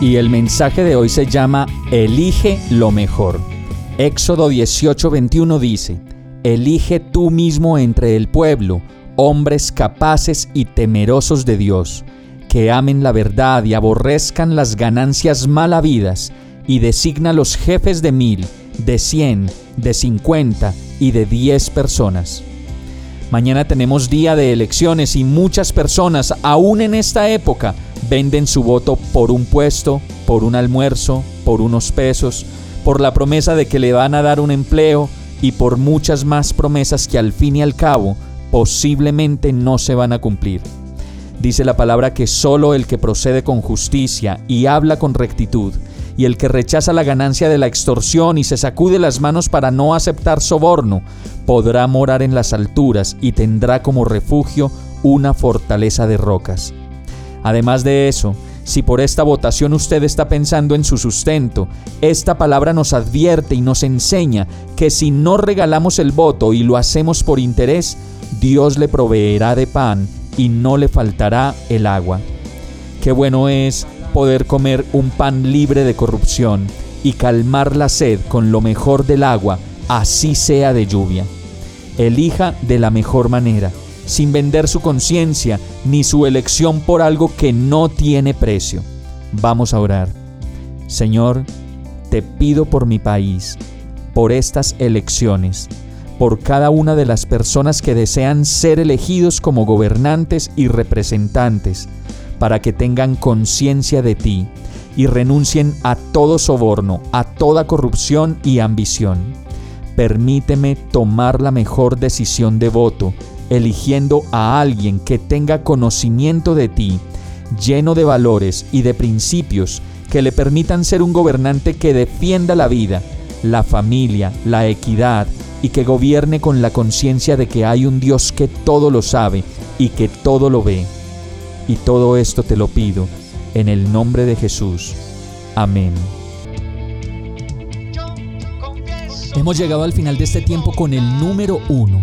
Y el mensaje de hoy se llama Elige lo mejor. Éxodo 18:21 dice, Elige tú mismo entre el pueblo hombres capaces y temerosos de Dios, que amen la verdad y aborrezcan las ganancias mal habidas, y designa los jefes de mil, de cien, de cincuenta y de diez personas. Mañana tenemos día de elecciones y muchas personas, aún en esta época, venden su voto por un puesto, por un almuerzo, por unos pesos, por la promesa de que le van a dar un empleo y por muchas más promesas que al fin y al cabo posiblemente no se van a cumplir. Dice la palabra que solo el que procede con justicia y habla con rectitud, y el que rechaza la ganancia de la extorsión y se sacude las manos para no aceptar soborno, podrá morar en las alturas y tendrá como refugio una fortaleza de rocas. Además de eso, si por esta votación usted está pensando en su sustento, esta palabra nos advierte y nos enseña que si no regalamos el voto y lo hacemos por interés, Dios le proveerá de pan y no le faltará el agua. Qué bueno es poder comer un pan libre de corrupción y calmar la sed con lo mejor del agua, así sea de lluvia. Elija de la mejor manera, sin vender su conciencia ni su elección por algo que no tiene precio. Vamos a orar. Señor, te pido por mi país, por estas elecciones por cada una de las personas que desean ser elegidos como gobernantes y representantes, para que tengan conciencia de ti y renuncien a todo soborno, a toda corrupción y ambición. Permíteme tomar la mejor decisión de voto, eligiendo a alguien que tenga conocimiento de ti, lleno de valores y de principios que le permitan ser un gobernante que defienda la vida, la familia, la equidad, y que gobierne con la conciencia de que hay un Dios que todo lo sabe y que todo lo ve. Y todo esto te lo pido en el nombre de Jesús. Amén. Hemos llegado al final de este tiempo con el número uno.